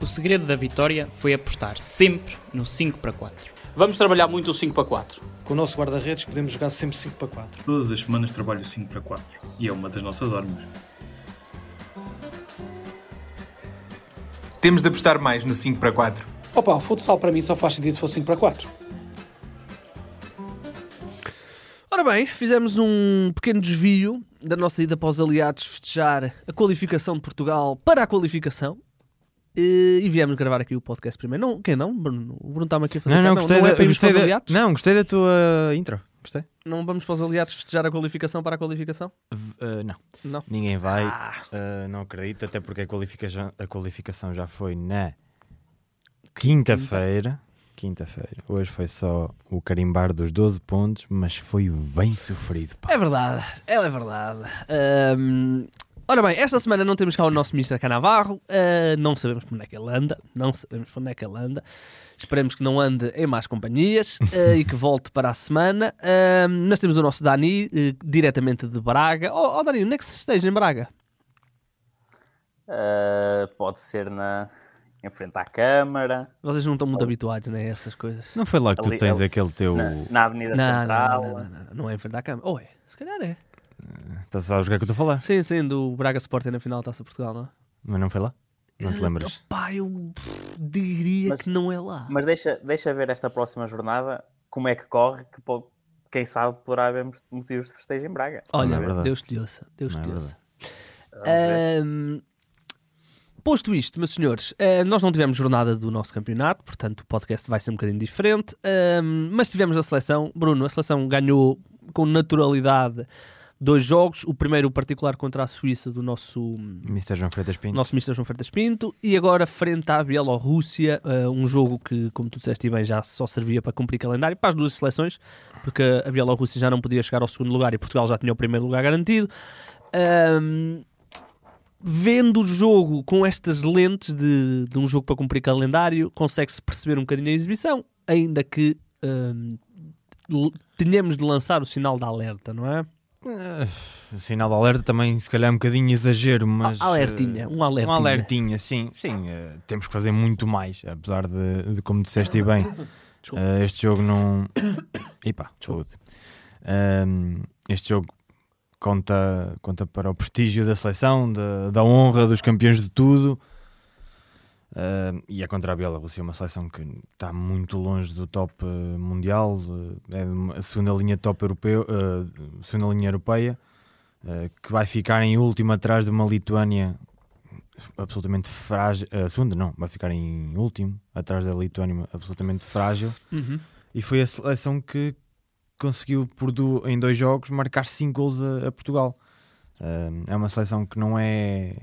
O segredo da vitória foi apostar sempre no 5 para 4. Vamos trabalhar muito o 5 para 4. Com o nosso guarda-redes podemos jogar sempre 5 para 4. Todas as semanas trabalho 5 para 4 e é uma das nossas armas. Temos de apostar mais no 5 para 4. Opa, o futsal para mim só faz sentido se for 5 para 4. Ora bem, fizemos um pequeno desvio da nossa ida para os aliados festejar a qualificação de Portugal para a qualificação. E, e viemos gravar aqui o podcast primeiro. Não, quem não? Bruno? O Bruno está-me aqui a fazer. Não, não, gostei, não, é da, gostei da- aliados? não, gostei da tua intro. Gostei. Não vamos para os aliados festejar a qualificação para a qualificação? Uh, não. Não. Ninguém vai. Ah. uh, não acredito, até porque a qualificação, a qualificação já foi na quinta-feira. Quinta-feira. Hoje foi só o carimbar dos 12 pontos, mas foi bem sofrido. Pá. É verdade, ela é verdade. Ahm, ora bem, esta semana não temos cá o nosso Mr. Canavarro. Ah, não sabemos por onde é que ele anda. Não sabemos por onde é que ele anda. Esperemos que não ande em más companhias ah, e que volte para a semana. Ahm, nós temos o nosso Dani, eh, diretamente de Braga. Oh, oh, Dani, onde é que se esteja em Braga? Uh, pode ser na, em frente à Câmara, Vocês não estão muito habituados né, a essas coisas. Não foi lá que tu Ali- tens ali- aquele teu. na, na Avenida Central. não, não, não, não, não é em frente à Câmara. Ou é? Se calhar é. Tá, sabes o que é que eu estou a falar? Sim, sim, do Braga Sporting na final da Taça Portugal, não é? Mas não foi lá? Não te lembras? Pá, eu pff, diria Mas- que não é lá. Mas deixa, deixa ver esta próxima jornada como é que corre, que po- quem sabe poderá haver motivos de festejo em Braga. Olha, Não é verdade. Deus te ouça. Deus Não é te ouça. Vamos ver. Ahm, posto isto, meus senhores, ah, nós não tivemos jornada do nosso campeonato, portanto o podcast vai ser um bocadinho diferente, ahm, mas tivemos a seleção. Bruno, a seleção ganhou com naturalidade dois jogos. O primeiro, o particular, contra a Suíça, do nosso, Mr. João Freitas Pinto. nosso Mr. João Freitas Pinto, e agora frente à Bielorrússia, ah, um jogo que, como tu disseste bem, já só servia para cumprir calendário para as duas seleções, porque a Bielorrússia já não podia chegar ao segundo lugar e Portugal já tinha o primeiro lugar garantido. Ahm, vendo o jogo com estas lentes de, de um jogo para cumprir calendário, consegue-se perceber um bocadinho a exibição, ainda que l- tenhamos de lançar o sinal de alerta, não é? Ah, sinal de alerta também, se calhar, é um bocadinho exagero, mas. A- alertinha, eh, um alertinha. Um alertinha, sim. Sim, eh, temos que fazer muito mais, apesar de, de como disseste e bem, eh, este jogo não. Epá, saúde. Este jogo conta, conta para o prestígio da seleção, da, da honra dos campeões de tudo. Ahm, e é contra a Bielorrússia, uma seleção que está muito longe do top eh, mundial, eh, é a segunda linha top europeu, eh, segunda linha europeia, eh, que vai ficar em último atrás de uma Lituânia absolutamente frágil. A segunda não, vai ficar em último atrás da Lituânia absolutamente frágil. Uhum. E foi a seleção que conseguiu por du- em dois jogos marcar 5 gols a, a Portugal. É uma seleção que não é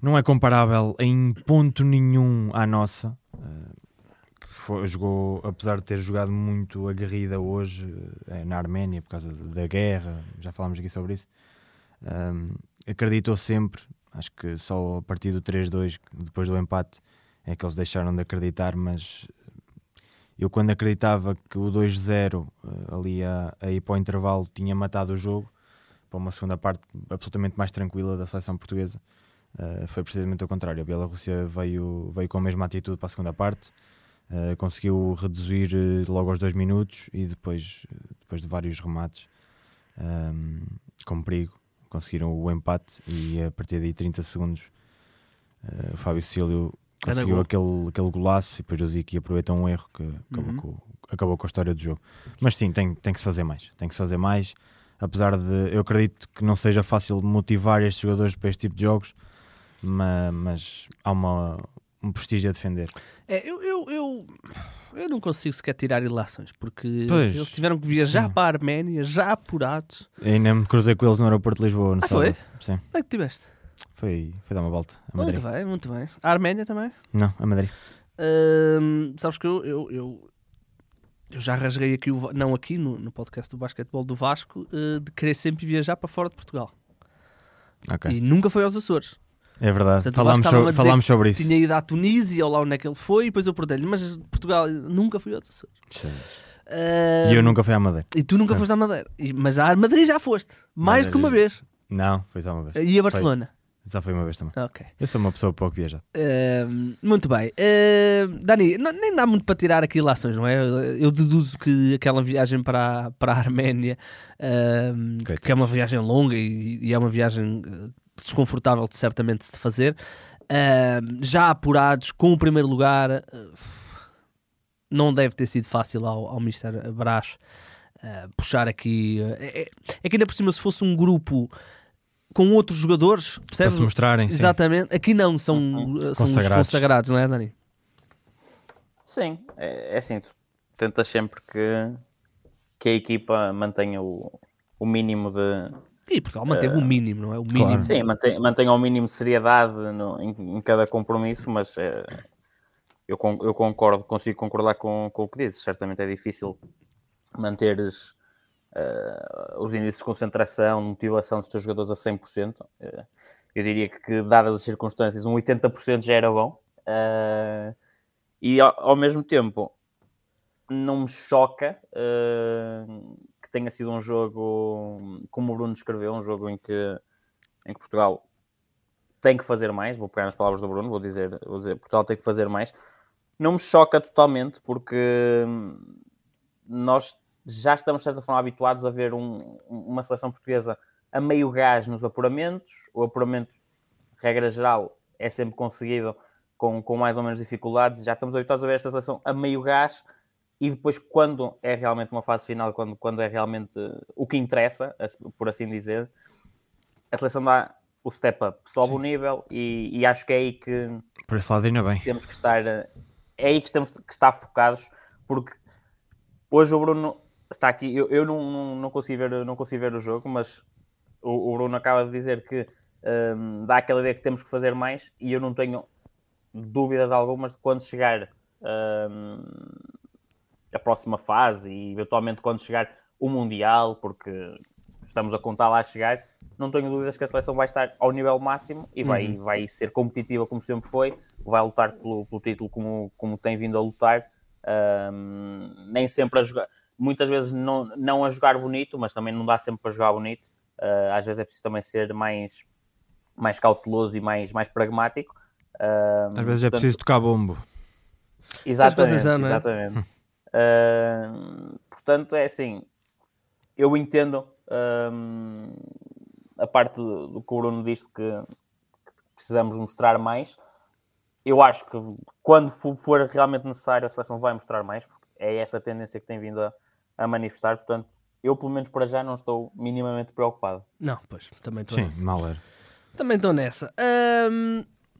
não é comparável em ponto nenhum à nossa. Uh, que foi- jogou, apesar de ter jogado muito aguerrida hoje uh, na Arménia por causa da guerra, já falámos aqui sobre isso. Um, acreditou sempre, acho que só a partir do 3-2, depois do empate, é que eles deixaram de acreditar, mas eu quando acreditava que o 2-0 eh, ali a, a ir para o intervalo tinha matado o jogo, para uma segunda parte absolutamente mais tranquila da seleção portuguesa, eh, foi precisamente o contrário. A Bielorrússia veio, veio com a mesma atitude para a segunda parte, eh, conseguiu reduzir eh, logo aos dois minutos e depois, depois de vários remates ehm, com perigo, conseguiram o empate e a partir daí 30 segundos o Fábio Cílio conseguiu aquele, aquele golaço e depois o Ziki aproveitou um erro que acabou, Uhum. com, acabou com a história do jogo. Mas sim, tem, tem que se fazer mais. Tem que se fazer mais. Apesar de eu acredito que não seja fácil motivar estes jogadores para este tipo de jogos, ma- mas, há uma, um prestígio a defender. É, eu, eu, eu, eu não consigo sequer tirar ilações, porque Pois, eles tiveram que viajar sim. para a Arménia, já apurados. Eu ainda me cruzei com eles no aeroporto de Lisboa no Ah, foi? Sim, Onde é que tiveste? foi, foi dar uma volta a Madrid. Muito bem, muito bem. A Arménia também? Não, a Madrid. Hum, sabes que eu, eu, eu, eu já rasguei aqui, o, não aqui no, no podcast do basquetebol do Vasco, eh, de querer sempre viajar para fora de Portugal. Ok. E nunca foi aos Açores. É verdade. Portanto, falámos, so- falámos sobre isso. Tinha ido à Tunísia ou lá onde é que ele foi, e depois eu perguntei-lhe, mas Portugal nunca fui aos Açores. E eu nunca fui à Madeira. E tu nunca foste à Madeira. E- mas à Madrid já foste. Mais do que uma Madeira. vez. Não, foi só uma vez. E a Barcelona. Já foi uma vez também. Ok. Eu sou uma pessoa pouco viajada. Ahm, muito bem. Ahm, Dani, não- nem dá muito para tirar aqui lações, não é? Eu deduzo que aquela viagem para, a- para a Arménia, Coitados. que é uma viagem longa e, e é uma viagem desconfortável de certamente se fazer, ahm, já apurados com o primeiro lugar, eh, não deve ter sido fácil ao, ao Mr. Brás eh, puxar aqui. eh, é, é- que ainda por cima, se fosse um grupo com outros jogadores, Para percebes? se mostrarem, sim. Exatamente. Aqui não, são, Uhum. são os Consagrados. consagrados, não é, Dani? Sim, é, é assim, tu tentas sempre que, que a equipa mantenha o, o mínimo de. E Portugal manteve o mínimo, não é? O Claro. mínimo. Sim, mantenha, mantenha o mínimo de seriedade no- em, em cada compromisso, mas é, eu, con- eu concordo, consigo concordar com, com o que dizes. Certamente é difícil manteres eh, os índices de concentração, motivação dos teus jogadores a 100%. Eh, eu diria que, dadas as circunstâncias, um 80% já era bom. Eh, e ao, ao mesmo tempo, não me choca eh, tenha sido um jogo, como o Bruno descreveu, um jogo em que, em que Portugal tem que fazer mais. Vou pegar nas palavras do Bruno, vou dizer, vou dizer Portugal tem que fazer mais. Não me choca totalmente, porque hum, nós já estamos, de certa forma, habituados a ver um- uma seleção portuguesa a meio gás nos apuramentos. O apuramento, regra geral, é sempre conseguido com, com mais ou menos dificuldades. Já estamos habituados a ver esta seleção a meio gás e depois, quando é realmente uma fase final, quando, quando é realmente o que interessa, por assim dizer, a seleção dá o step up, sobe o nível e, e acho que é aí que Por esse lado, ainda bem. temos que estar, é aí que temos que estar focados, porque hoje o Bruno está aqui, eu, eu não, não, não, consigo ver, não consigo ver o jogo, mas o, o Bruno acaba de dizer que hum, dá aquela ideia que temos que fazer mais e eu não tenho dúvidas algumas de quando chegar hum, a próxima fase e eventualmente quando chegar o Mundial, porque estamos a contar lá a chegar, não tenho dúvidas que a seleção vai estar ao nível máximo e vai, vai ser competitiva como sempre foi, vai lutar pelo, pelo título como, como tem vindo a lutar, Hum, nem sempre a jogar, muitas vezes não, não a jogar bonito, mas também não dá sempre para jogar bonito, Uh, às vezes é preciso também ser mais, mais cauteloso e mais, mais pragmático. Às vezes é preciso tocar bombo. Exatamente, não é? exatamente. Hum, portanto, é assim, eu entendo a parte do, do que o Bruno disse que, que precisamos mostrar mais. Eu acho que quando fo- for realmente necessário, a seleção vai mostrar mais, porque é essa a tendência que tem vindo a, a manifestar. Portanto, eu, pelo menos para já, não estou minimamente preocupado. Não, pois, também estou Sim, nessa. mal era. Também estou nessa.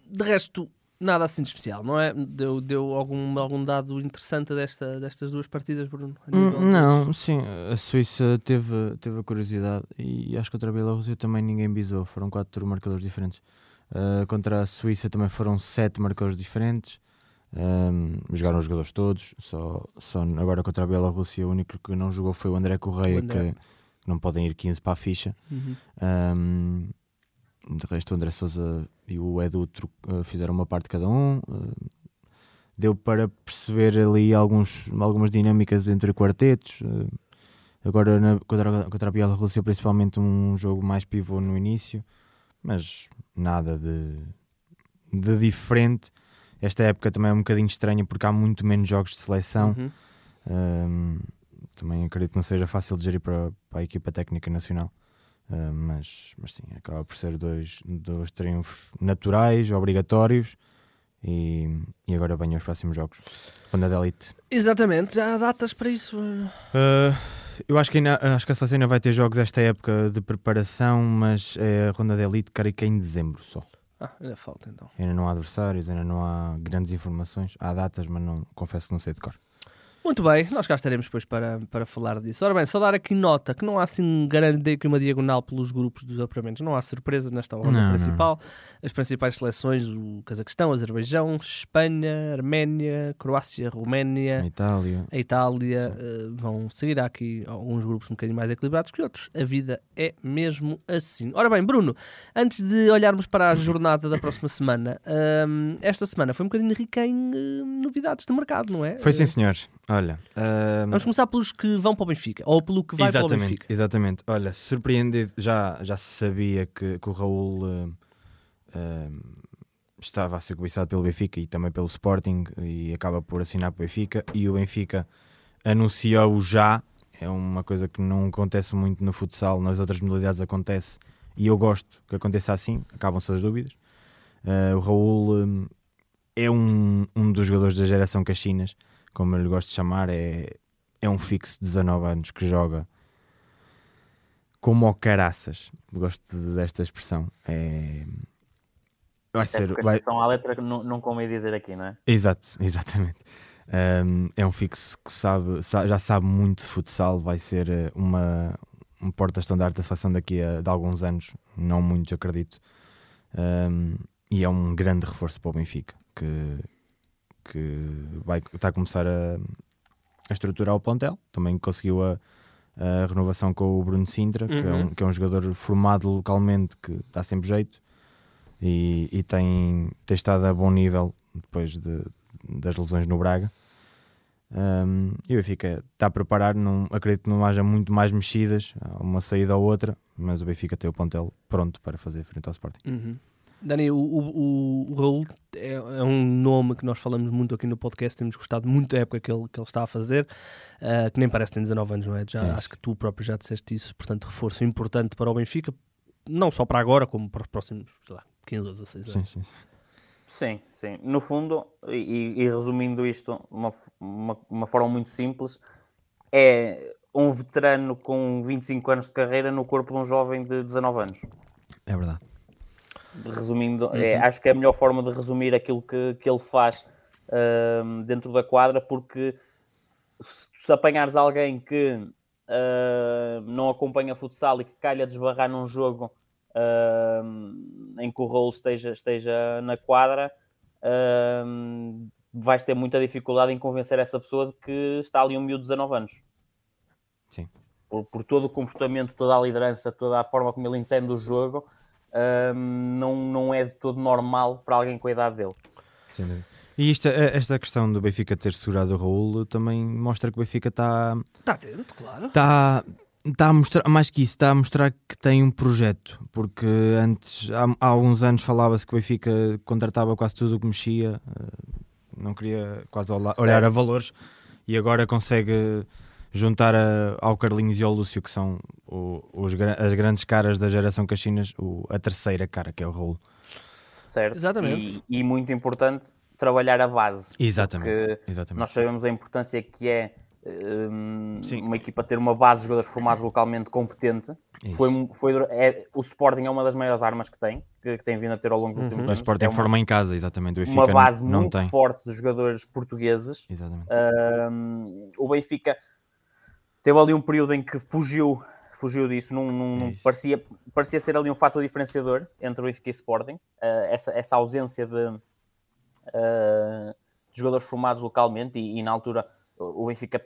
De resto, nada assim de especial, não é? Deu, deu algum, algum dado interessante desta, destas duas partidas, Bruno? Nível Hum, Não, sim, a Suíça teve, teve a curiosidade e acho que contra a Bielorrússia também ninguém bisou, foram quatro marcadores diferentes. Uh, contra a Suíça também foram sete marcadores diferentes, Um, jogaram os jogadores todos, só, só agora contra a Bielorrússia o único que não jogou foi o André Correia, O André. que não podem ir 15 para a ficha. Uhum. Um, de resto, o André Souza e o Edu uh, fizeram uma parte cada um. uh, deu para perceber ali alguns, algumas dinâmicas entre quartetos. uh, agora, na, contra, a- contra a Bielorrússia, principalmente um jogo mais pivô no início, mas nada de, de diferente. Esta época também é um bocadinho estranha porque há muito menos jogos de seleção. Uhum. Um, também acredito que não seja fácil de gerir para, para a equipa técnica nacional. Uh, mas, mas sim, acaba por ser dois, dois triunfos naturais, obrigatórios. E, e agora venham os próximos jogos. Ronda de Elite. Exatamente, já há datas para isso. Uh, eu acho que, ainda, acho que a ainda vai ter jogos esta época de preparação, mas é a Ronda de Elite, creio que é em dezembro só. Ah, ainda falta então. Ainda não há adversários, ainda não há grandes informações. Há datas, mas não, confesso que não sei de cor. Muito bem, nós cá estaremos depois para, para falar disso. Ora bem, só dar aqui nota que não há assim grande uma diagonal pelos grupos dos apuramentos. Não há surpresa nesta ronda Não, não. principal. As principais seleções, o Cazaquistão, Azerbaijão, Espanha, Arménia, Croácia, Roménia, Itália, a Itália eh, vão seguir. Há aqui alguns grupos um bocadinho mais equilibrados que outros. A vida é mesmo assim. Ora bem, Bruno, antes de olharmos para a jornada da próxima semana, hum, esta semana foi um bocadinho rica em eh, novidades de mercado, não é? Foi sim, Eh, senhor. Olha. ah, Vamos começar pelos que vão para o Benfica, ou pelo que vai para o exatamente, Benfica. exatamente. Olha, surpreendido, já, já se sabia que, que o Raul ah, Ahm, estava a ser cobiçado pelo Benfica e também pelo Sporting e acaba por assinar para o Benfica e o Benfica anunciou já, é uma coisa que não acontece muito no futsal, nas outras modalidades acontece e eu gosto que aconteça assim, acabam-se as dúvidas. Ah, o Raul é um, um dos jogadores da geração Caxinas, como eu lhe gosto de chamar, é, é um fixo de 19 anos que joga como o caraças. Gosto desta expressão. É... Vai É ser. a Vai... à letra que não, não convém dizer aqui, não é? Exato, exatamente. Um, é um fixo que sabe, sa- já sabe muito de futsal, vai ser eh, uma, um porta-estandarte da seleção daqui a de alguns anos, não muitos, acredito. Um, e é um grande reforço para o Benfica, que, que vai, está a começar a, a estruturar o plantel. Também conseguiu a, a renovação com o Bruno Sintra, que, é um, Uhum. que é um jogador formado localmente que dá sempre jeito e, e tem, tem estado a bom nível depois de, das lesões no Braga. Um, e o Benfica está a preparar, não, acredito que não haja muito mais mexidas, uma saída ou outra, mas o Benfica tem o plantel pronto para fazer frente ao Sporting. Uhum. Dani, o, o, o- Raul é, é um nome que nós falamos muito aqui no podcast, temos gostado muito da época que ele, que ele está a fazer, ah, que nem parece que tem 19 anos, não é? Já, É acho que tu próprio já disseste isso, portanto, reforço importante para o Benfica, não só para agora, como para os próximos, sei lá, 15 ou 16 Sim, anos. sim, sim. Sim, sim. No fundo, e, e resumindo isto de uma, uma, uma forma muito simples, é um veterano com 25 anos de carreira no corpo de um jovem de 19 anos. É verdade. Resumindo, é, acho que é a melhor forma de resumir aquilo que, que ele faz ahm, dentro da quadra, porque se, apanhares alguém que ahm, não acompanha futsal e que calha desbarrar num jogo ahm, em que o rolo esteja, esteja na quadra, vais ter muita dificuldade em convencer essa pessoa de que está ali um miúdo de 19 anos. Sim. Por, por todo o comportamento, toda a liderança, toda a forma como ele entende o jogo, ahm, não, não é de todo normal para alguém com a idade dele. Dúvida. E isto, eh, esta questão do Benfica ter segurado o Raul também mostra que o Benfica está Está atento, claro. está está a mostrar, mais que isso, está a mostrar que tem um projeto, porque antes, há, há alguns anos falava-se que o Benfica contratava quase tudo o que mexia, eh, não queria quase olhar a valores, e agora consegue juntar a- ao Carlinhos e ao Lúcio, que são o- os, as grandes caras da geração Caxinas, o- a terceira cara, que é o Raul. Certo? Exatamente. E, e muito importante, trabalhar a base. Exatamente, Porque exatamente. nós sabemos a importância que é Sim. uma equipa ter uma base de jogadores formados localmente competente. Isso. Foi, foi, é, o Sporting é uma das maiores armas que tem, que, que tem vindo a ter ao longo dos últimos o anos. Sporting é uma, forma em casa, exatamente, o Benfica uma não- base não, muito tem. forte de jogadores portugueses. Exatamente. Hum, o Benfica teve ali um período em que fugiu, fugiu disso, não, não- É parecia, parecia ser ali um fator diferenciador entre o Benfica e Sporting, uh, essa, essa ausência de, uh, de jogadores formados localmente e, e na altura o Benfica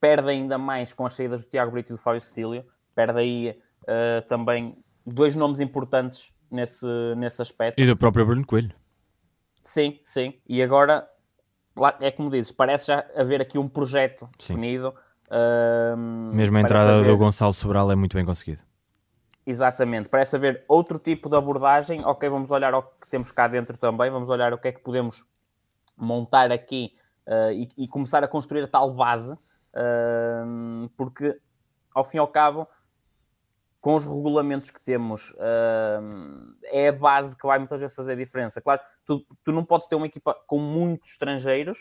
perde ainda mais com as saídas do Tiago Brito e do Fábio Cecílio, perde aí uh, também dois nomes importantes nesse, nesse aspecto. E do próprio Bruno Coelho. Sim, sim. E agora, é como dizes, parece já haver aqui um projeto Sim. definido. Ahm, Mesmo a entrada haver- do Gonçalo Sobral é muito bem conseguida. Exatamente, parece haver outro tipo de abordagem. Ok, vamos olhar ao que temos cá dentro também, vamos olhar o que é que podemos montar aqui ah, e, e começar a construir a tal base, ahm, porque ao fim e ao cabo, com os regulamentos que temos, ahm, é a base que vai muitas vezes fazer a diferença. Claro, tu, tu não podes ter uma equipa com muitos estrangeiros,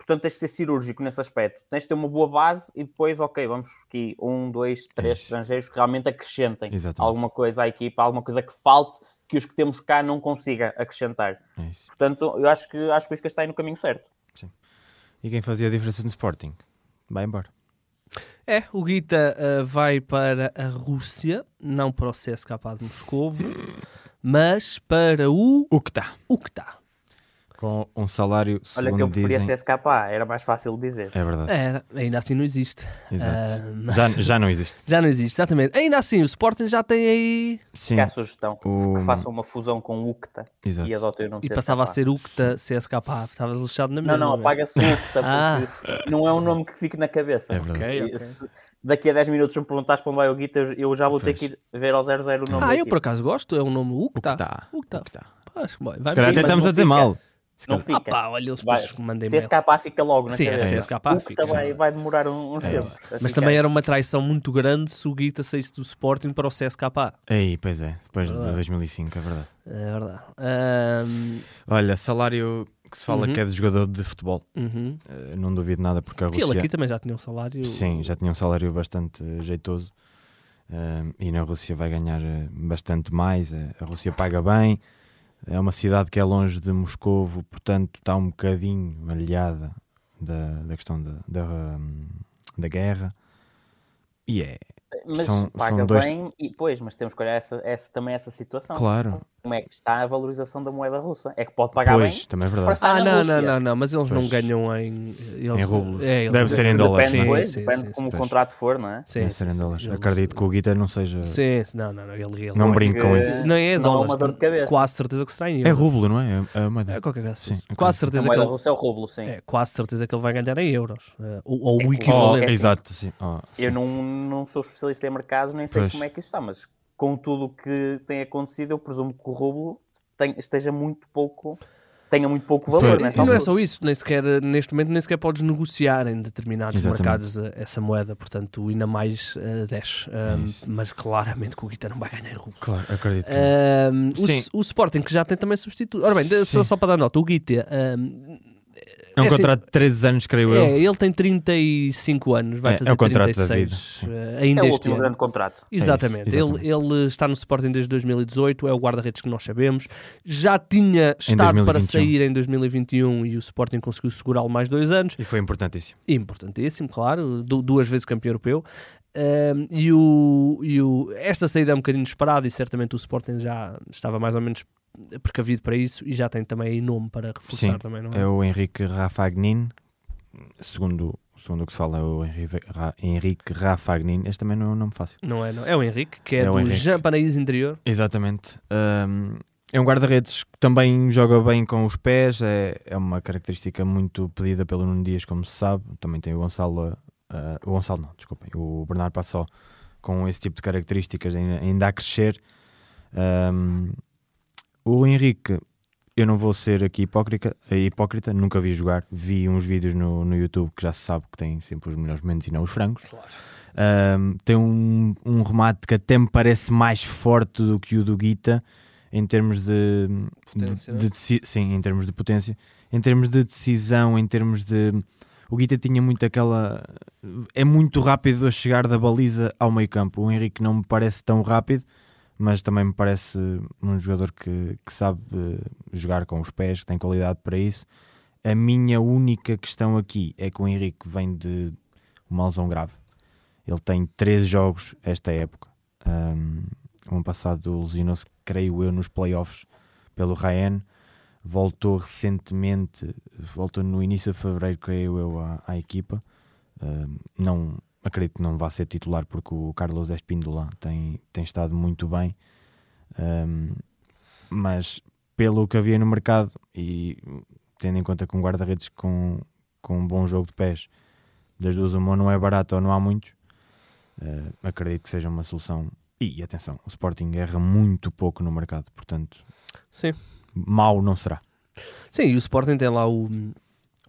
portanto tens de ser cirúrgico nesse aspecto. Tens de ter uma boa base e depois, ok, vamos aqui um, dois, três isso. estrangeiros que realmente acrescentem Exatamente. alguma coisa à equipa, alguma coisa que falte que os que temos cá não consiga acrescentar. É isso. Portanto, eu acho que, acho que o Benfica está aí no caminho certo. E quem fazia a diferença no Sporting? Vai embora. É, o Guita ah, vai para a Rússia, não para o CSKA de Moscovo, mas para o O que está? o que está. Com um salário, Olha que eu segundo preferia dizem... CSKA, era mais fácil de dizer. É verdade. Era, ainda assim não existe. Exato. Ah, mas- já, já não existe. Já não existe, exatamente. Ainda assim, o Sporting já tem aí. Sim, Que há a sugestão o- que façam uma fusão com o UCTA exato. e adotem o nome E CSKA. passava a ser UCTA CSKA. Estava lixado na minha. Não, não, apaga-se o UCTA, Ah. porque não é um nome que fique na cabeça. É verdade. Ok, ok. E se, daqui a 10 minutos me perguntares para onde vai o Guita, eu- já vou ter Pois. que ir ver ao 00 o nome Ah, eu equipa. por acaso gosto, é um nome está. O que está. Pois, bom, vai Se calhar Sim, até estamos a dizer fica. mal. Se Não calhar- Ah fica. pá, olha, eles Vai- mandem mail. CSKA fica logo na Sim, é, cabeça. CSKA O fica, que vai, sim. vai demorar um- uns É. tempos. a Mas ficar. também era uma traição muito grande se o Guita saísse do Sporting para o CSKA. Aí, pois é, depois de Verdade. 2005, é verdade. É verdade. Ahm, Olha, salário que se fala Uhum. que é de jogador de futebol, uhum. eh, não duvido nada porque a Porque ele Rússia. aqui também já tinha um salário. Sim, já tinha um salário bastante eh, jeitoso eh, e na Rússia vai ganhar eh, bastante mais. a Rússia paga bem, é uma cidade que é longe de Moscovo, portanto está um bocadinho aliada da, da questão da, da, hum, da guerra. E é, Mas são- paga são dois- bem, e pois, mas temos que olhar essa, essa, também essa situação. claro, Como é que está a valorização da moeda russa? É que pode pagar pois, bem. também é verdade. Ah, não, não, Rússia. não, não, mas eles não Pois. ganham em. Eles, Em rublos. É, eles- Deve ser em dólares, Depende, não é? depois, Sim, depende sim, como sim. o contrato for, não é? Sim, Deve sim, ser em sim. dólares. Eles- Acredito que o Guita não seja. Sim, sim, não, não, não. Ele, ele Não é- brinco com isso. Não é é dólares. uma dor de cabeça. Quase certeza que será em É euros. rublo, não é? É a moeda. É qualquer coisa. Sim, assim. é Quase A certeza que moeda ele. russa é o rublo, sim. É, quase certeza que ele vai ganhar em euros. eh, ou É o equivalente. é assim, Exato, sim. Oh, sim. Eu não, não sou especialista em mercados, nem sei Pois. como é que isso está, mas com tudo o que tem acontecido, eu presumo que o rublo tem- esteja muito pouco, tenha muito pouco valor. Pois, E não é só isso, nem sequer, neste momento nem sequer podes negociar em determinados Exatamente. mercados eh, essa moeda, portanto ainda mais eh, desce. Um, isso. mas claramente que o Guita não vai ganhar em rublo. Claro, acredito que não. Um, o, Sim. o Sporting que já tem também substituto. Ora bem, só, Sim. só para dar nota, o Guita um, É um é assim- contrato de 13 anos, creio é, eu. ele tem 35 anos, vai É, fazer é o contrato da 36 vida, sim. eh, É ainda o este último ano. grande contrato. Exatamente. É isso, Ele, ele está no Sporting desde 2018, é o guarda-redes que nós sabemos. Já tinha estado para 2021. sair em 2021 e o Sporting conseguiu segurá-lo mais dois anos. E foi importantíssimo. Importantíssimo, claro, du- duas vezes campeão europeu. Um, e o, e o, esta saída é um bocadinho esperada e certamente o Sporting já estava mais ou menos precavido para isso e já tem também nome para reforçar Sim, também, não é? É o Henrique Rafagnin. Segundo, segundo o que se fala, é o Henrique, Ra- Henrique Rafagnin. Este também não é um nome fácil. Não é, não. É o Henrique, que é, É do Henrique. Interior. Exatamente. Um, é um guarda-redes que também joga bem com os pés. É, é uma característica muito pedida pelo Nuno Dias, como se sabe. Também tem o Gonçalo. uh, o Gonçalo, não, desculpem. O Bernardo Passó com esse tipo de características ainda, ainda a crescer. Um, o Henrique, eu não vou ser aqui hipócrita, hipócrita, nunca vi jogar. Vi uns vídeos no, no YouTube que já se sabe que tem sempre os melhores momentos e não os frangos. Um, tem um, um remate que até me parece mais forte do que o do Guita em termos de, Potência, de- de sim, em termos de potência, em termos de decisão, em termos de o Guita tinha muito aquela é muito rápido a chegar da baliza ao meio campo. O Henrique não me parece tão rápido, mas também me parece um jogador que, que sabe eh, jogar com os pés, que tem qualidade para isso. A minha única questão aqui é que o Henrique vem de uma lesão grave. Ele tem 13 jogos esta época. Um, ano passado lesionou-se, creio eu, nos playoffs pelo Rayen. Voltou recentemente, voltou no início de fevereiro, creio eu, à, à equipa. Um, não acredito que não vá ser titular porque o Carlos Espíndola tem, tem estado muito bem. Um, mas pelo que havia no mercado e tendo em conta que um guarda-redes com, com um bom jogo de pés das duas uma não é barato ou não há muitos, uh, acredito que seja uma solução. E atenção, o Sporting erra muito pouco no mercado, portanto, Sim. mau não será. Sim, e o Sporting tem lá o.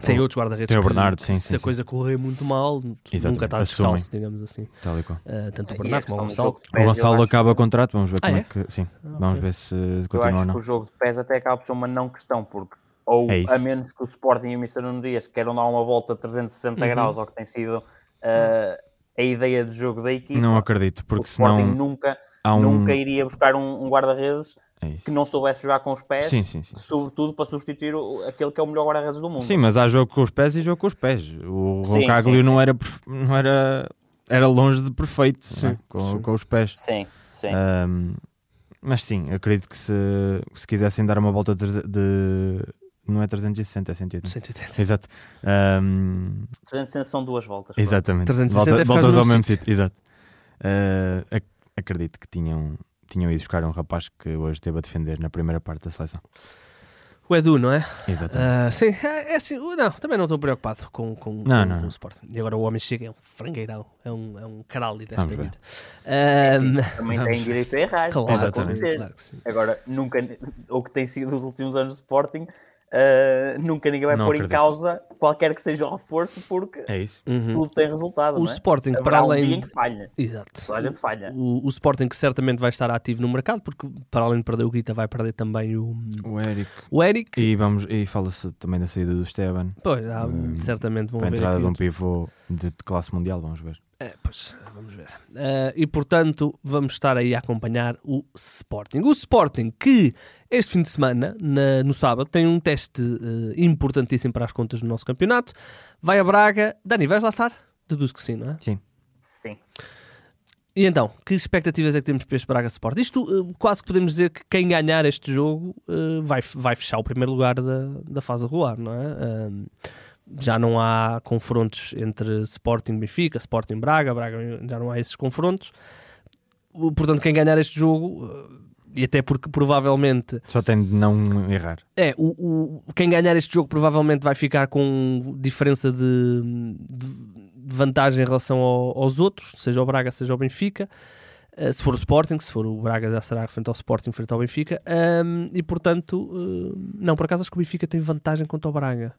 Tem O- outros guarda-redes. tem o que- Bernardo, que sim, Se sim, a sim. coisa correr muito mal, Exatamente, nunca está assumem. descalço, digamos assim. Tal e qual. Uh, tanto o E Bernardo a como o Gonçalo. O Gonçalo acho- acaba contrato, vamos ver Ah, como é? é que. Sim, Ah, vamos ok. ver se Eu continua ou acho que não. o jogo de pés até acaba por ser uma não questão, porque ou É a menos que o Sporting e o Mr. Nuno Dias queiram dar uma volta de 360 Uhum. graus ao que tem sido uh, a ideia de jogo da equipa, Não acredito, o porque Sporting senão nunca, há um. nunca iria buscar um, um guarda-redes É isso. que não soubesse jogar com os pés, Sim, sim, sim. sobretudo para substituir o- aquele que é o melhor guarda-redes do mundo. Sim, mas há jogo com os pés e jogo com os pés. O Roncaglio não era não era era longe de perfeito é? Sim, com, sim. com os pés. sim. sim. Ahm, mas sim, acredito que se, se quisessem dar uma volta de, de- não é 360, é 180. 180. Exato. Ahm, 360 são duas voltas. exatamente. 360 Volta- é voltas ao mesmo sítio. Exato. Ah, ac- acredito que tinham, tinham ido buscar um rapaz que hoje esteve a defender na primeira parte da seleção. O Edu, não é? Exatamente. Ah, sim, é, é assim, não, também não estou preocupado com, com, Não, com- não, com o Sporting. E agora o homem chega, é um frangueirão, é um, é um caralho desta Vamos vida. Ah, Sim, também vamos tem direito a errar. Claro, acontecer. claro que sim. Agora, nunca, o que tem sido os últimos anos do Sporting, uh, nunca ninguém vai Não pôr em acredito. causa qualquer que seja o reforço, porque É isso. Uhum. tudo tem resultado. O não é? Sporting, Haverá para um além- dia em que falha. Exato. Toda a gente falha. O, o Sporting que certamente vai estar ativo no mercado, porque para além de perder o Guita, vai perder também o, O Eric. o Eric. E, vamos, e fala-se também da saída do Esteban. Pois, há- Hum, certamente vão Para a entrada de um pivô de, de classe mundial, vamos ver. É, pois, vamos ver. Ah, e portanto, vamos estar aí a acompanhar o Sporting. O Sporting que este fim de semana, na- no sábado, tem um teste eh, importantíssimo para as contas do nosso campeonato. Vai a Braga. Dani, vais lá estar? Deduzo que sim, não é? Sim. Sim. E então, que expectativas é que temos para este Braga Sport? Isto eh, quase que podemos dizer que quem ganhar este jogo eh, vai, vai fechar o primeiro lugar da, da fase regular, não é? Já não há confrontos entre Sporting Benfica, Sporting Braga, Braga já não há esses confrontos. Portanto, quem ganhar este jogo, e até porque provavelmente Só tem de não errar. é, o, o- quem ganhar este jogo provavelmente vai ficar com diferença de, de- vantagem em relação ao- aos outros, seja o Braga, seja o Benfica. Eh, se for o Sporting, se for o Braga já será frente ao Sporting, frente ao Benfica. Ahm, e portanto, eh, não, por acaso acho que o Benfica tem vantagem contra o Braga.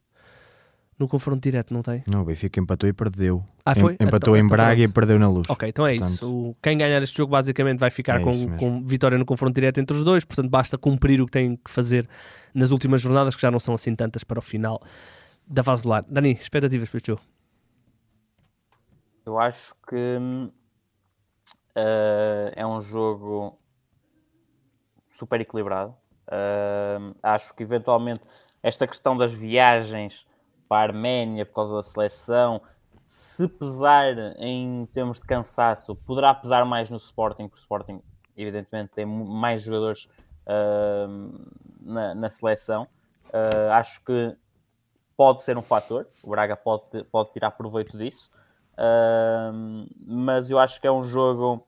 No confronto direto, não tem? Não, o Benfica empatou e perdeu. Ah, foi? Em- Empatou Então- em então Braga pronto. e perdeu na luz. Ok, então é Portanto, isso. O- quem ganhar este jogo basicamente vai ficar É com, com vitória no confronto direto entre os dois, portanto basta cumprir o que tem que fazer nas últimas jornadas, que já não são assim tantas para o final da fase regular. Dani, expectativas para este jogo? Eu acho que eh, é um jogo super equilibrado. Eh, acho que eventualmente esta questão das viagens para a Arménia por causa da seleção, se pesar em termos de cansaço, poderá pesar mais no Sporting, porque o Sporting, evidentemente, tem mais jogadores eh, na, na seleção. Eh, acho que pode ser um fator, o Braga pode, pode tirar proveito disso. Ahm, mas eu acho que é um jogo.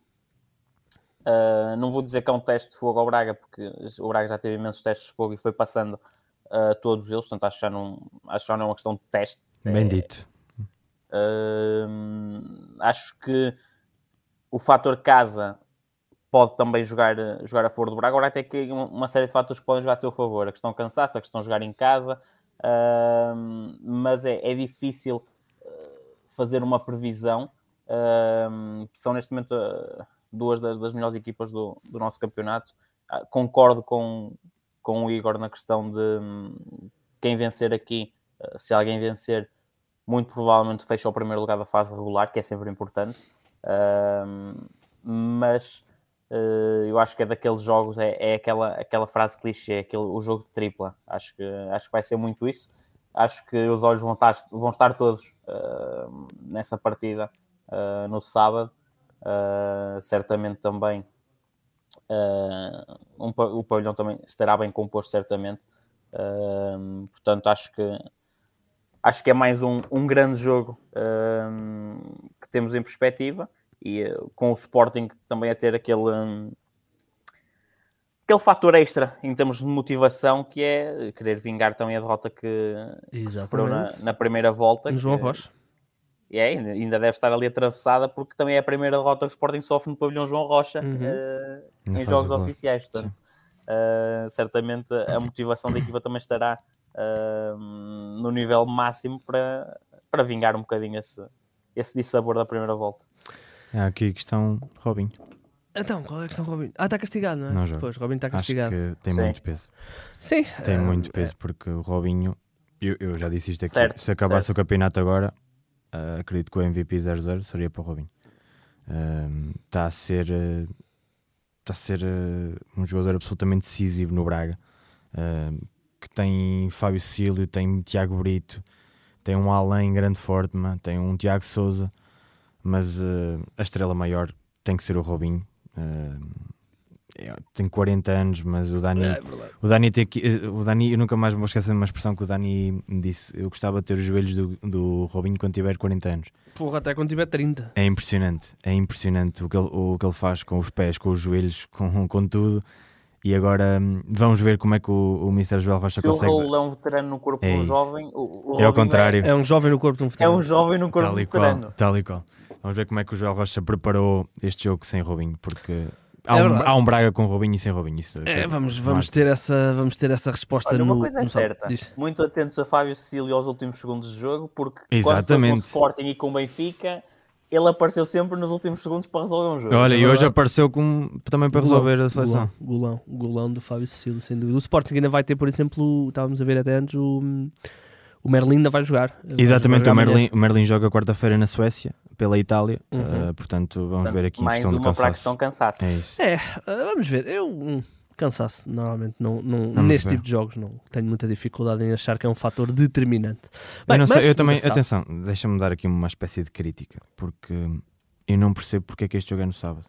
ah, não vou dizer que é um teste de fogo ao Braga, porque o Braga já teve imensos testes de fogo e foi passando ah, todos eles, portanto acho que já não, acho já não é uma questão de teste. Bem É- dito. Ahm, acho que o fator casa pode também jogar, jogar a favor do Braga. Agora tem que uma, série de fatores que podem jogar a seu favor. A questão cansaço, a questão jogar em casa. ahm, mas é, é difícil eh, fazer uma previsão. ahm, são neste momento eh, duas das, das melhores equipas do, do nosso campeonato. Ah, concordo com, com o Igor na questão de hum, quem vencer aqui, eh, se alguém vencer, muito provavelmente fecha o primeiro lugar da fase regular, que é sempre importante. Ahm, mas eh, eu acho que é daqueles jogos, é, é aquela, aquela frase clichê, aquele, o jogo de tripla. Acho que, acho que vai ser muito isso. Acho que os olhos vão estar, vão estar todos ah, nessa partida ah, no sábado. Certamente também um pa- o pavilhão também estará bem composto, certamente. Ah, portanto, acho que acho que é mais um, um grande jogo hum, que temos em perspectiva e com o Sporting também a ter aquele hum, aquele fator extra em termos de motivação que é querer vingar também a derrota que, que sofreu na, na primeira volta No João Rocha. E é, ainda- deve estar ali atravessada porque também é a primeira derrota que o Sporting sofre no pavilhão João Rocha Uhum. Na em jogos oficiais. Portanto, eh, certamente a motivação da equipa também estará eh, no nível máximo para, para vingar um bocadinho esse, esse dissabor da primeira volta. Há aqui a questão Robin. Então, qual é a questão, Robin? Ah, está castigado, não é? Não joga. Pois, Robin está Acho castigado. que tem Sim. muito peso. Sim. Tem muito peso porque o Robinho, eu, eu já disse isto aqui, Certo, se acabasse certo. o campeonato agora, ah, acredito que o MVP 0-0 seria para o Robinho. Está a ser, ah, está a ser ah, um jogador absolutamente decisivo no Braga, ah, que tem Fábio Cílio, tem Tiago Brito, tem um Alain grande forte, man, tem um Tiago Souza, mas ah, a estrela maior tem que ser o Robinho. Ah, é- tem 40 anos, mas o Dani, É verdade. o Dani tem que. eh, O Dani, eu nunca mais me vou esquecer de uma expressão que o Dani me disse. Eu gostava de ter os joelhos do, do Robinho quando tiver 40 anos. Porra, até quando tiver 30. É impressionante, é impressionante o que ele, o que ele faz com os pés, com os joelhos, com, com tudo. E agora hum, vamos ver como é que o, o Mr. Joel Rocha Se o consegue. Raul é um veterano no corpo É de um isso. jovem, o, o É ao Robin contrário. É um jovem no corpo de um É, veterano. um jovem no corpo Tal de um qual, veterano. tal e qual. Vamos ver como é que o Joel Rocha preparou este jogo sem Robinho, porque há, É um, há um Braga com Robinho e sem Robinho. Isso É, vamos, não vamos, há- ter essa, vamos ter essa resposta Olha, no. uma coisa é certa, Diz. muito atentos a Fábio Cecílio aos últimos segundos de jogo, porque Exatamente. quando foi com o Sporting e com o Benfica, ele apareceu sempre nos últimos segundos para resolver um jogo. Olha, É e hoje apareceu com, também para Golão, resolver a seleção. Golão, golão, golão do Fábio Cecílio, sem dúvida. O Sporting ainda vai ter, por exemplo, estávamos a ver até antes, o, o Merlin ainda vai jogar. Vai Exatamente, jogar o. Merlin, o Merlin joga quarta-feira na Suécia, pela Itália. Uhum. eh, portanto, vamos Portanto, ver aqui a mais questão do uma para a cansaço. questão cansaço. É isso. É, ah, vamos ver. Eu, hum, cansaço, normalmente, não, não, neste ver. tipo de jogos, não tenho muita dificuldade em achar que é um fator determinante. eu Bem, não sei, mas eu também, sabe. atenção, deixa-me dar aqui uma espécie de crítica, porque eu não percebo porque é que este jogo é no sábado.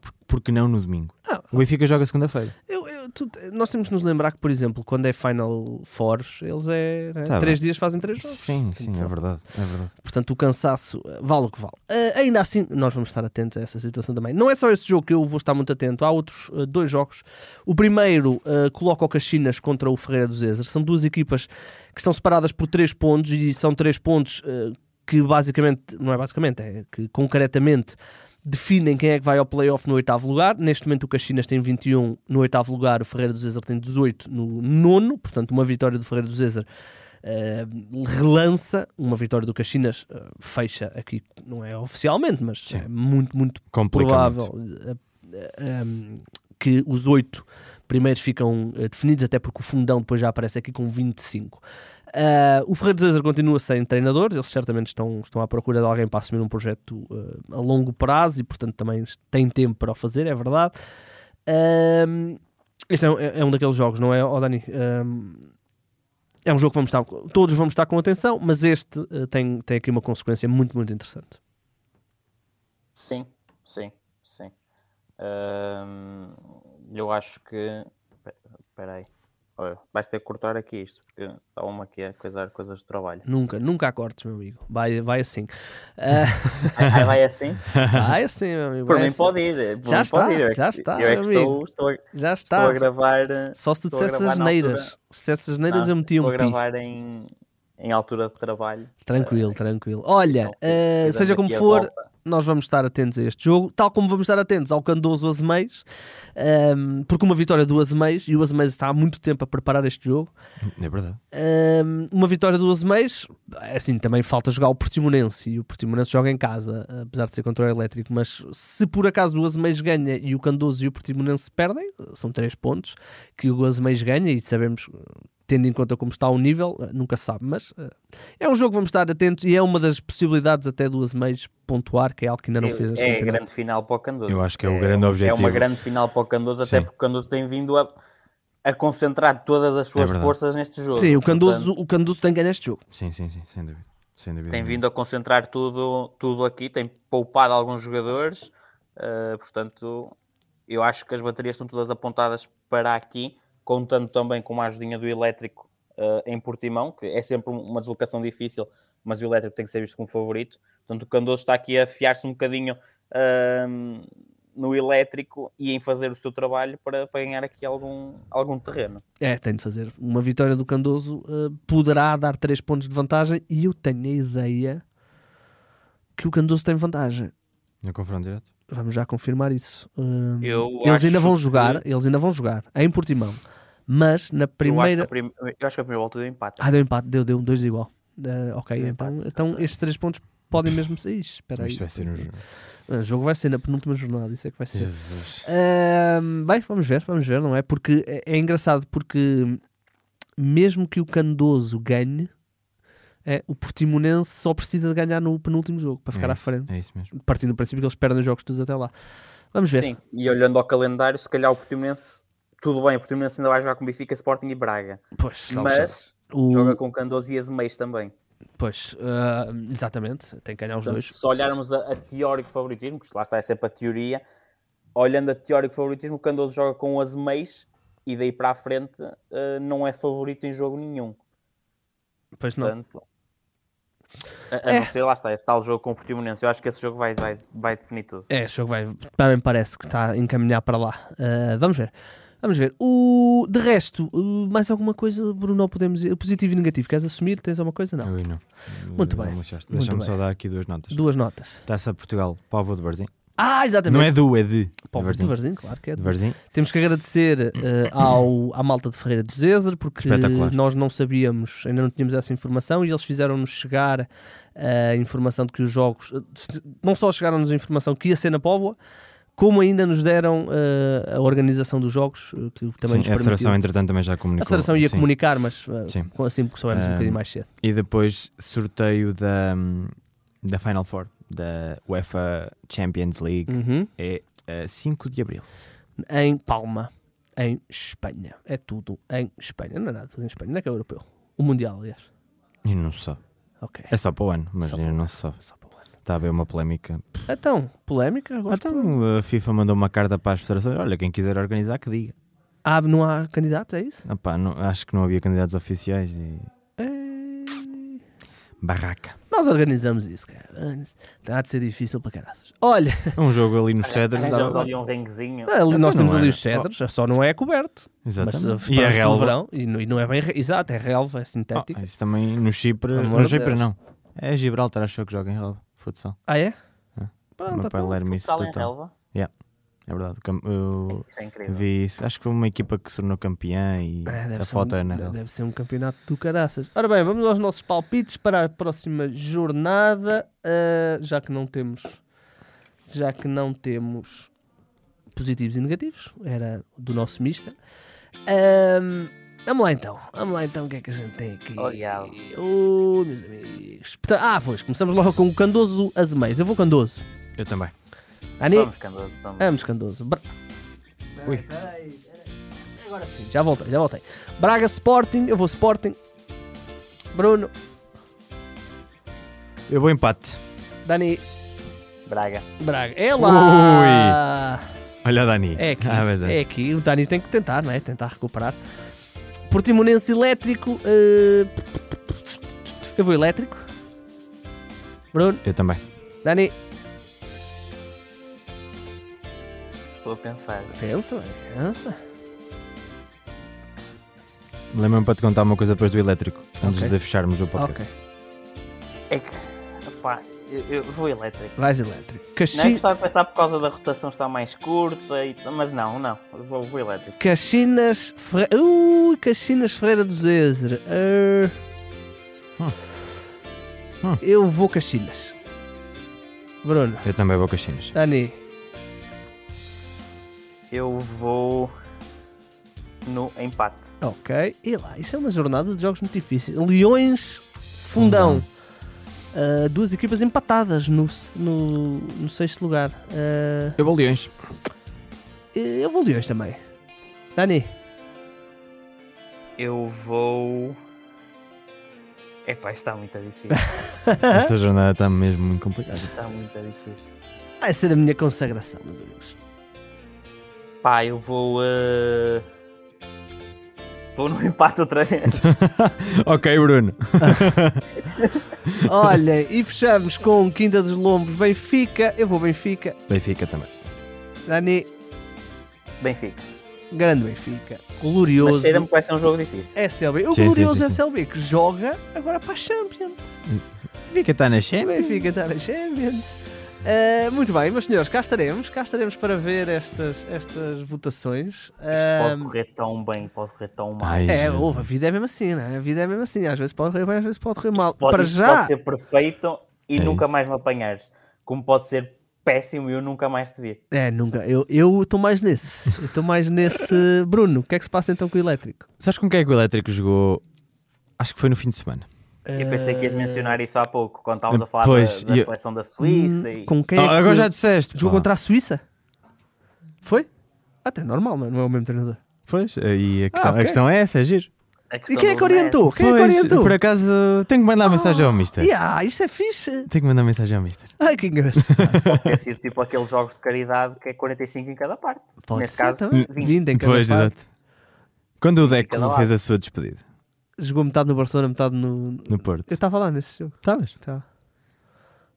Por- Porque não no domingo? Ah, O Benfica joga segunda-feira. Eu, eu- tu- nós temos de nos lembrar que, por exemplo, quando é Final Four, eles é. né, Tá três bem. dias fazem três jogos. Sim, sim, é verdade, é verdade. Portanto, o cansaço eh, vale o que vale. Eh, ainda assim, nós vamos estar atentos a essa situação também. Não é só este jogo que eu vou estar muito atento, há outros eh, dois jogos. O primeiro eh, coloca o Caxinas contra o Ferreira dos Ezers. São duas equipas que estão separadas por três pontos e são três pontos que basicamente, não é basicamente, é que concretamente definem quem é que vai ao playoff no oitavo lugar. Neste momento o Caxinas tem 21 no oitavo lugar, o Ferreira do Zezer tem 18 no nono, portanto uma vitória do Ferreira do Zezer eh, relança, uma vitória do Caxinas eh, fecha aqui, não é oficialmente, mas Sim. é muito, muito Complica provável eh, eh, um, que os oito primeiros ficam definidos, até porque o fundão depois já aparece aqui com 25. Uh, o Ferreira de Zezer continua sem treinador, eles certamente estão, estão à procura de alguém para assumir um projeto uh, a longo prazo e, portanto, também têm tempo para o fazer, é verdade. Um, este é um, é um daqueles jogos, não é, oh, Dani? É um jogo que vamos estar, todos vamos estar com atenção, mas este uh, tem, tem aqui uma consequência muito, muito interessante. Sim, sim, sim. Eu acho que. Espera aí. Olha, vais ter que cortar aqui isto, porque está uma aqui a coisar coisas de trabalho. Nunca, nunca há cortes, meu amigo. Vai, vai assim. Uh, Ai, vai assim? vai assim, meu amigo. Por vai mim assim. pode ir. por Já está, pode ir. Já está, Eu é que estou, estou, a, Já estou está. a gravar. eh, Só se tu estou a dissesse as neiras. Se dissesse as neiras, eu estou um a pi. gravar em, em altura de trabalho. Tranquilo, tranquilo. Olha, eh, fizemos seja como a for, volta. Nós vamos estar atentos a este jogo, tal como vamos estar atentos ao Candoso Azeméis, ehm, porque uma vitória do Azeméis, e o Azeméis está há muito tempo a preparar este jogo, É verdade. ehm, uma vitória do Azeméis, assim, também falta jogar o Portimonense, e o Portimonense joga em casa, apesar de ser contra o elétrico, mas se por acaso o Azeméis ganha e o Candoso e o Portimonense perdem, são três pontos que o Azeméis ganha, e sabemos... Tendo em conta como está o nível, eh, nunca se sabe, mas eh, é um jogo que vamos estar atentos e é uma das possibilidades até do Azeméis pontuar, que é algo que ainda não fez este é a grande final para o Candoso. Eu acho que é o grande objetivo. É uma grande final para o Candoso, até Sim. porque o Candoso tem vindo a, a concentrar todas as suas verdade. forças neste jogo. Sim, o Candoso, Portanto, o Candoso tem que ganhar este jogo. Sim, sim, sim, sem dúvida. Sem dúvida tem vindo a concentrar tudo, tudo aqui, tem poupado alguns jogadores, eh, portanto, eu acho que as baterias estão todas apontadas para aqui, contando também com a ajudinha do elétrico eh, em Portimão, que é sempre um- uma deslocação difícil, mas o elétrico tem que ser visto como favorito. Portanto, o Candoso está aqui a afiar-se um bocadinho ahm, no elétrico e em fazer o seu trabalho para, para ganhar aqui algum, algum terreno. É, tem de fazer. Uma vitória do Candoso eh, poderá dar 3 pontos de vantagem e eu tenho a ideia que o Candoso tem vantagem. No confronto direto? Vamos já confirmar isso. Eu eles ainda vão que- jogar, eles ainda vão jogar em Portimão. Mas na Eu, acho primeira. que a prim- eu acho que a primeira volta deu empate. Ah, deu empate, deu, deu dois igual. Eh, ok, Deu então, empate, então estes 3 pontos podem mesmo ser. Ixi, espera aí. Isto vai ser um jogo. O jogo vai ser na penúltima jornada, isso é que vai ser. Jesus. Ahm, bem, vamos ver, vamos ver, não é? Porque é, é engraçado porque mesmo que o Candoso ganhe, é, o Portimonense só precisa de ganhar no penúltimo jogo para ficar é à isso, frente. É isso mesmo. Partindo do princípio que eles perdem os jogos todos até lá. Vamos ver. Sim, e olhando ao calendário, se calhar o Portimonense, tudo bem, o Portimonense ainda vai jogar com Benfica, Sporting e Braga. Pois. Mas o, joga com Candoso e Azeméis também. pois ah, exatamente, tem que ganhar os Portanto, dois. se olharmos a, a teórico favoritismo, que lá está é sempre a teoria, olhando a teórico favoritismo, o Candoso joga com o Azeméis e daí para a frente eh, não é favorito em jogo nenhum. Pois não. Portanto, a, a É. não ser, lá está, esse tal jogo com o Portimonense. Eu acho que esse jogo vai, vai, vai definir tudo. É, esse jogo vai, também parece que está a encaminhar para lá. Ah, vamos ver. Vamos ver. O... De resto, uh, mais alguma coisa, Bruno, podemos dizer? Positivo e negativo, queres assumir? Tens alguma coisa? Não. Eu não. Muito Não bem. Deixa-me só dar aqui duas notas. Duas notas. Taça Portugal, Povo de Varzim. Ah, exatamente. Não é do, é de. Povo de Varzim. Varzim, claro que é. De Varzim. Temos que agradecer eh, ao, à malta de Ferreira do Zezer, porque Espetacular. nós não sabíamos, ainda não tínhamos essa informação, e eles fizeram-nos chegar eh, a informação de que os jogos, eh, não só chegaram-nos a informação que ia ser na Póvoa, como ainda nos deram eh, a organização dos jogos, eh, que também nos Sim, a Federação, permitiu. entretanto, também já comunicou. A Federação ia sim. comunicar, mas eh, Sim. com- assim porque soubemos um Um, bocadinho mais cedo. E depois sorteio da, da Final Four, da UEFA Champions League, Uhum. é a 5 de Abril. Em Palma, em Espanha. É tudo em Espanha. Não é nada tudo em Espanha, não é que é europeu. O Mundial, aliás. E não se sabe. Ok. É só para o ano, mas Só o não ano. se sabe. Só para o ano. Está a haver uma polémica. Então, polémica? Então a FIFA mandou uma carta para as federações. Olha, quem quiser organizar, que diga. Ah, não há candidatos, é isso? Pá, não- acho que não havia candidatos oficiais e. É... Barraca. Nós organizamos isso, cara. Há de ser difícil para caraças. Olha, Um jogo ali nos cedros. Arranjamos ali um ringuezinho. ali Então nós temos ali era. os cedros, só não é coberto. Mas Exatamente. uh, E a para o relva. verão, e não, e não é bem. Exato, é relva, é sintética. Oh, isso também no Chipre. Amor No Chipre Deus. não. É Gibraltar, acho eu que joga em relva. Futsal. Ah, é? É. Pronto, O meu pai então. lera-me isso Futsal em total. relva. É verdade. Eu Isso é incrível. vi isso. Acho que foi uma equipa que se tornou campeã e É, deve a ser foto um, é na deve- ser um campeonato do caraças. Ora bem, vamos aos nossos palpites para a próxima jornada. ah, já que não temos. Já que não temos positivos e negativos, era do nosso mista. Ahm, vamos lá então. Vamos lá então o que é que a gente tem aqui. Oh, diabo. Oh, meus amigos. Ah, pois, começamos logo com o Candoso Azemeias. Eu vou Candoso. Eu também. Ani, Vamos, Candoso, vamos. Vamos, Candoso. Bra... Ui. Peraí, peraí. Agora sim, já voltei, já voltei. Braga Sporting, eu vou Sporting. Bruno, Eu vou empate. Dani, Braga. Braga. É lá! Olha, Dani. É aqui, Ah, verdade. é aqui. O Dani tem que tentar, não é? Tentar recuperar. Portimonense Elétrico. eh, Eu vou Elétrico. Bruno, Eu também. Dani, Estou a pensar. pensa, pensa. Lembra-me para te contar uma coisa depois do elétrico, antes Ok. de fecharmos o podcast. Ok, É que, opá, eu, eu vou elétrico. vais Elétrico. Não é Caxi... que estava a pensar por causa da rotação estar mais curta, e, mas não, não. Vou, vou elétrico. Caxinas Ferreira. Ui, Caxinas Ferreira do Zezer. Eh, Hum. Hum. Eu vou Caxinas. Bruno, Eu também vou com as chinas. Dani, Eu vou no empate. ok. E lá, isto é uma jornada de jogos muito difíceis. Leões, Fundão. Uh, duas equipas empatadas no, no, no sexto lugar. Uh, Eu vou Leões. eu vou Leões também. Dani, Eu vou. Epá, isto está muito difícil. Esta jornada está mesmo muito complicada. Está muito difícil. vai ser a minha consagração, meus amigos. Pá, eu vou. eh, Vou no empate outra vez. ok, Bruno. Olha, e fechamos com Quinta dos Lombos, Benfica. Eu vou Benfica. Benfica também. Dani, Benfica. grande Benfica. Mas Glorioso. que vai ser um jogo difícil. SLB. O Sim, glorioso sim, sim. SLB que joga agora para a Champions. Benfica está na Champions. Benfica está na Champions. Eh, muito bem, meus senhores, cá estaremos. Cá estaremos para ver estas, estas votações. Pode Eh, correr tão bem, pode correr tão mal. Ai, é, ouve, a vida é mesmo assim, né? A vida é mesmo assim. Às vezes pode correr bem, às vezes pode correr mal. Pode, para já, pode ser perfeito e É nunca isso. mais me apanhares. Como pode ser péssimo e eu nunca mais te vir. É, nunca. Eu eu estou mais nesse. Eu estou mais nesse. Bruno, o que é que se passa então com o elétrico? Sabes com quem é que o elétrico jogou? Acho que foi no fim de semana. Eu pensei que ias mencionar isso há pouco, quando estávamos a falar Pois, da, da eu- seleção da Suíça. E... Hum, Com quem é Oh, que agora já disseste. jogou pá. contra a Suíça? Foi? Até normal, mano. Não é o mesmo treinador. Pois, e a questão, ok. a questão é essa, é giro. E questão quem é que orientou? Quem é que Pois, orientou? por acaso, tenho que mandar mensagem ao Mister. Yeah, isso é fixe. Tenho que mandar mensagem ao Mister. Ai, que engraçado. Pode ter sido tipo aqueles jogos de caridade que é 45 em cada parte. Pode Neste ser caso, também. 20. 20 em cada Pois, parte. exato. Quando o Deco cada lado. fez a sua despedida Jogou metade no Barcelona, metade no... no Porto. Eu estava lá nesse jogo. Estavas? Tá.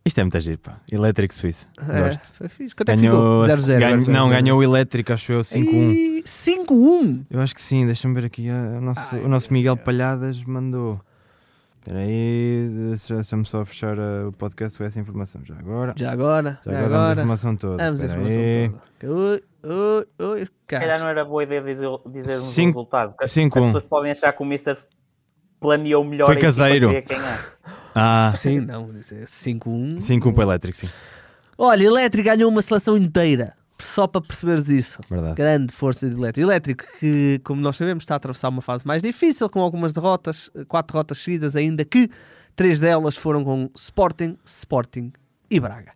Isto é muito giro, pá. Elétrico Suíça. É, Gosto. foi fixe. Quanto é que Ganhou, ficou? 0-0. ganho- agora, não, 0-0. ganhou o elétrico, acho eu, 5-1. Ih, 5-1. Eu acho que sim, deixa-me ver aqui. ah, O nosso, Ai, o nosso Miguel Deus. Palhadas mandou. Espera aí, deixa- deixa-me só fechar ah, o podcast com essa informação. Já agora. Já agora, Já já agora, damos a agora. informação toda. Damos a Espera informação aí. toda. Ui, ui, ui, Se calhar não era boa ideia dizer, dizermos o Cinco- resultado. As um. pessoas podem achar que o Mister planeou melhor Foi a equipa caseiro. que quem é. Ah, Sim, não, isso é 5-1. 5 para elétrico, sim. Olha, Elétrico ganhou uma seleção inteira. Só para perceberes isso. Verdade. Grande força de Elétrico. Elétrico que, como nós sabemos, está a atravessar uma fase mais difícil, com algumas derrotas, quatro derrotas seguidas, ainda que três delas foram com Sporting, Sporting e Braga.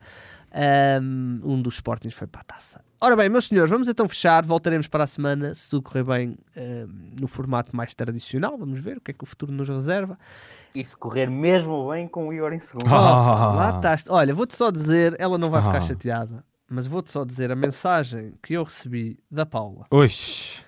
Ahm, Um dos Sportings foi para a taça. Ora bem, meus senhores, vamos então fechar. Voltaremos para a semana, se tudo correr bem, ahm, no formato mais tradicional. Vamos ver o que é que o futuro nos reserva. E se correr mesmo bem com o Igor em segundo. Ah. Lá estás. Olha, vou-te só dizer, ela não vai ficar Ah. chateada, mas vou-te só dizer a mensagem que eu recebi da Paula. Oxi.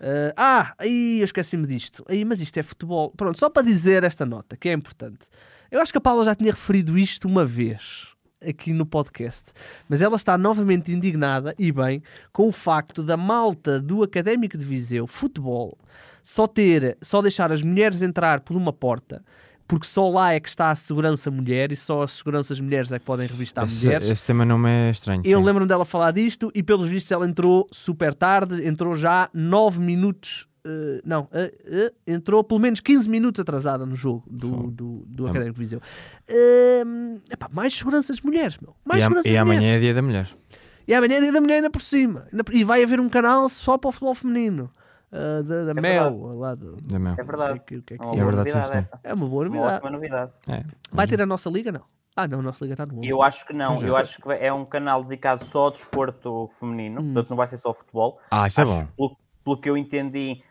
Uh, ah, aí eu esqueci-me disto. Aí, mas isto é futebol. Pronto, só para dizer esta nota, que é importante. Eu acho que a Paula já tinha referido isto uma vez aqui no podcast, mas ela está novamente indignada, e bem, com o facto da malta do Académico de Viseu, futebol, só ter, só deixar as mulheres entrar por uma porta, porque só lá é que está a segurança mulher e só as seguranças mulheres é que podem revistar Esse, mulheres. esse tema não me é estranho. Eu lembro-me dela falar disto e pelos vistos ela entrou super tarde, entrou já 9 minutos. Eh, não, eh, entrou pelo menos 15 minutos atrasada no jogo do, do, do É- Académico Viseu. Ehm, epá, mais seguranças de mulheres, meu. Mais E, seguranças e amanhã mulheres. é dia da mulher. E amanhã é dia da mulher ainda por cima. E vai haver um canal só para o futebol feminino. ah, da da É Mel. Lá do, Da meu. É verdade. que- que é que- É uma É boa verdade, sim, novidade é uma boa novidade. É. Vai ter a nossa liga, não? Ah, não, a nossa liga está no E eu acho que não, é. eu acho que é um canal dedicado só ao desporto feminino, portanto não vai ser só futebol. Ah, isso é Acho, bom. Pelo, pelo que eu entendi,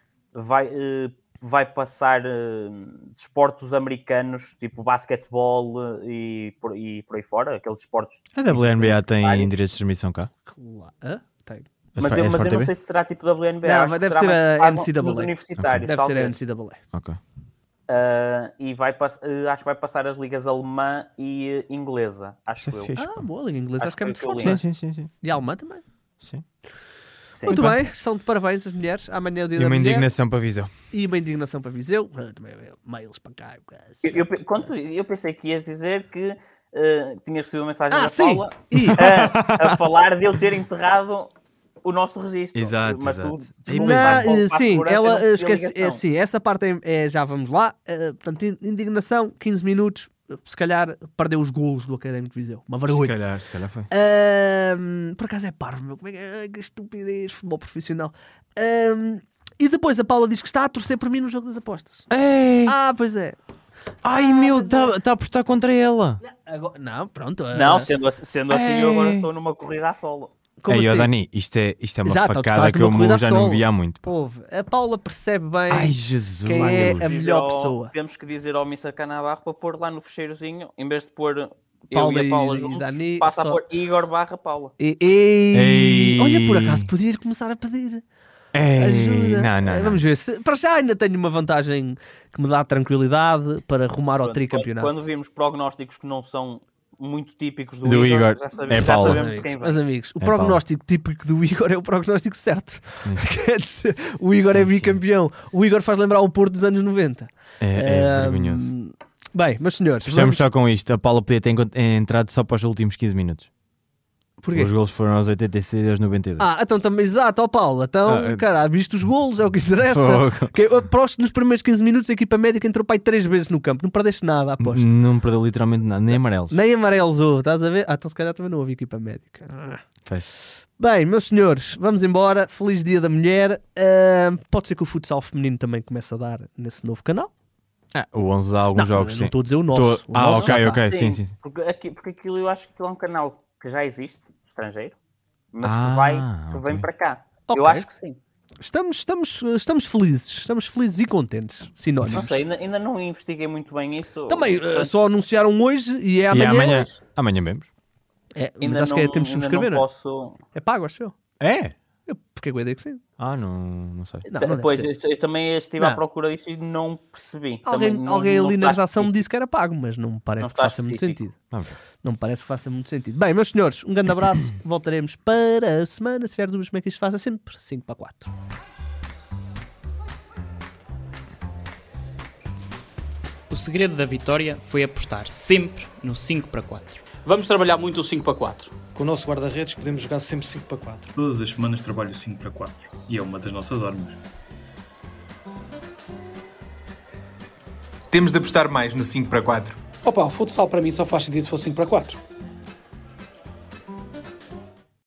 vai, eh, vai passar eh, desportos americanos, tipo basquetebol eh, e, por, e por aí fora, aqueles desportos. A WNBA tem Vários. direitos de transmissão cá. Claro. Tem. A Mas, Sport- eu, é mas eu não sei se será tipo WNBA. Não, acho mas que deve será ser mais a NCAA. universitários, Deve ser a. NCAA. Ok. Ah, e vai, eh, acho que vai passar as ligas alemã e eh, inglesa, acho é eu. fixe. Ah, boa, a liga inglesa Acho acho que é que muito forte. que Sim, é? sim, sim, sim. E a alemã também. sim. Sim. Muito bem. estão de parabéns as mulheres. Amanhã é o dia E da uma mulher. indignação para Viseu. E uma indignação para Viseu. Ah, é Mails para cá. caso. Eu, eu, quando, eu pensei que ias dizer que eh, tinhas recebido uma mensagem Ah, da sim! Paula E- a, a falar de eu ter enterrado o nosso registro. Exato, mas exato. tu Na- eh, sim, ela eh, tinha esquece. É, sim, essa parte é, é- já vamos lá. Eh, portanto, in- indignação, 15 minutos. Eh, Se calhar perdeu os golos do Académico de Viseu. Uma Se vergonha. calhar, se calhar foi. Ahm, por acaso é parvo, meu. Como é que, ai, que estupidez, futebol profissional. Ahm, e depois a Paula diz que está a torcer por mim no jogo das apostas. Ei! Ah, pois é. Ai meu, está tá a apostar contra ela. Agora- não, pronto. eh, Não, sendo, assim- sendo assim, eu agora estou numa corrida a solo. Como Ei, ó, assim? Dani, isto é, isto é uma Exato, facada que eu já a não solo. vi há muito. Ouve, a Paula percebe bem Ai, Jesus. quem é a Dizer melhor ao- pessoa. Temos que dizer ao Mr. Canabarro para pôr lá no fecheirozinho, em vez de pôr eu Paula e a Paula juntos, Dani, passa só- a pôr Igor barra Paula. E- e- Ei. Olha, por acaso podia começar a pedir Ei, ajuda. não, não, Eh, não. Vamos ver. Se, para já ainda tenho uma vantagem que me dá tranquilidade para rumar ao tricampeonato. Quando, quando vimos prognósticos que não são muito típicos do, Do Igor, Igor, já sabemos, é já. Meus sabemos amigos, quem meus vai. amigos, o É prognóstico típico do Igor é o prognóstico certo. Quer dizer, o Igor é bicampeão. O Igor faz lembrar o Porto dos anos 90. É, é vergonhoso. Bem, meus senhores, Fechamos vamos... só com isto. A Paula podia ter entrado só para os últimos 15 minutos. Porquê? Os golos foram aos 86 e aos 92. Ah, então também, exato, ó Paulo. Então, Ah, é- cara, viste os golos, é o que interessa. Que, aposto nos primeiros 15 minutos a equipa médica entrou para aí 3 vezes no campo. Não perdeste nada, aposto. Não perdeu literalmente nada, nem amarelos. Nem amarelzou, estás a ver? Ah, então se calhar também não houve equipa médica. Ah. Bem, meus senhores, vamos embora. Feliz Dia da Mulher. Ah, pode ser que o futsal feminino também comece a dar nesse novo canal. Ah, o 11 dá alguns não, jogos, não estou a dizer o nosso. Tô- O Ah, nosso ok, ok. Sim, sim, sim. Porque, aqui, porque aquilo eu acho que é um canal que já existe, estrangeiro, mas Ah, que, vai, que ok. vem para cá. Ok. Eu acho que sim. Estamos, estamos, estamos felizes. Estamos felizes e contentes. Sinónimos. Não sei, ainda, ainda não investiguei muito bem isso. Também, Portanto, só anunciaram hoje e é E amanhã. amanhã, amanhã vemos. É, mas ainda acho que é, não- temos que ainda subscrever, não não é? posso. É pago, acho eu. É? Eu, porque eu digo que sim. Ah, não, não sei. Não, não pois, eu, eu também estive Não. à procura disso e não percebi. Alguém, Também alguém não ali na redação me disse que era pago, mas não me parece Não que faça muito específico. sentido. Vamos ver. Não me parece que faça muito sentido. Bem, meus senhores, um grande abraço. Voltaremos para a semana. Se tiver dúvidas como é que isto faça, sempre 5 para 4. O segredo da vitória foi apostar sempre no 5 para 4. Vamos trabalhar muito o 5 para 4. Com o nosso guarda-redes podemos jogar sempre 5 para 4. Todas as semanas trabalho 5 para 4 e é uma das nossas armas. Temos de apostar mais no 5 para 4. Opa, o futsal para mim só faz sentido se for 5 para 4.